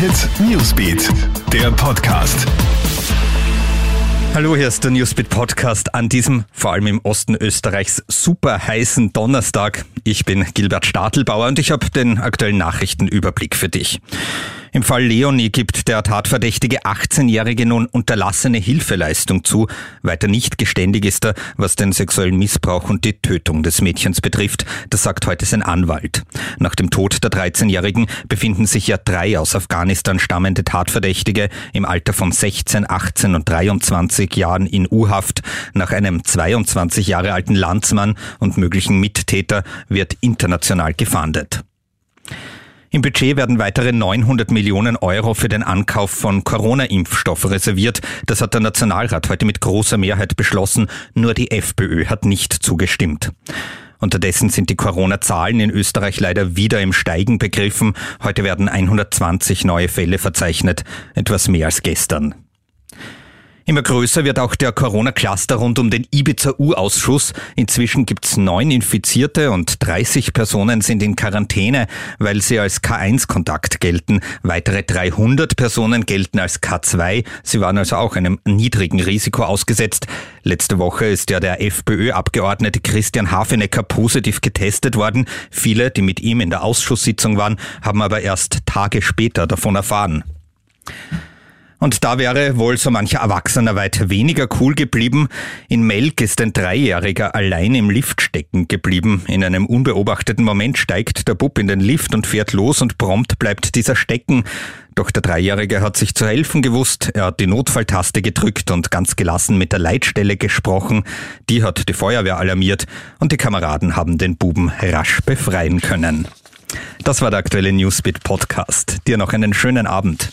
Hit Newsbeat, der Podcast. Hallo, hier ist der Newsbeat Podcast an diesem, vor allem im Osten Österreichs, super heißen Donnerstag. Ich bin Gilbert Stadelbauer und ich habe den aktuellen Nachrichtenüberblick für dich. Im Fall Leonie gibt der Tatverdächtige 18-Jährige nun unterlassene Hilfeleistung zu. Weiter nicht geständig ist er, was den sexuellen Missbrauch und die Tötung des Mädchens betrifft. Das sagt heute sein Anwalt. Nach dem Tod der 13-Jährigen befinden sich ja drei aus Afghanistan stammende Tatverdächtige im Alter von 16, 18 und 23 Jahren in U-Haft. Nach einem 22 Jahre alten Landsmann und möglichen Mittäter wird international gefahndet. Im Budget werden weitere 900 Millionen Euro für den Ankauf von Corona-Impfstoff reserviert. Das hat der Nationalrat heute mit großer Mehrheit beschlossen. Nur die FPÖ hat nicht zugestimmt. Unterdessen sind die Corona-Zahlen in Österreich leider wieder im Steigen begriffen. Heute werden 120 neue Fälle verzeichnet, etwas mehr als gestern. Immer größer wird auch der Corona-Cluster rund um den Ibiza-U-Ausschuss. Inzwischen gibt's neun Infizierte und 30 Personen sind in Quarantäne, weil sie als K1-Kontakt gelten. Weitere 300 Personen gelten als K2. Sie waren also auch einem niedrigen Risiko ausgesetzt. Letzte Woche ist ja der FPÖ-Abgeordnete Christian Hafenecker positiv getestet worden. Viele, die mit ihm in der Ausschusssitzung waren, haben aber erst Tage später davon erfahren. Und da wäre wohl so mancher Erwachsener weit weniger cool geblieben. In Melk ist ein Dreijähriger allein im Lift stecken geblieben. In einem unbeobachteten Moment steigt der Bub in den Lift und fährt los und prompt bleibt dieser stecken. Doch der Dreijährige hat sich zu helfen gewusst. Er hat die Notfalltaste gedrückt und ganz gelassen mit der Leitstelle gesprochen. Die hat die Feuerwehr alarmiert und die Kameraden haben den Buben rasch befreien können. Das war der aktuelle Newsbeat Podcast. Dir noch einen schönen Abend.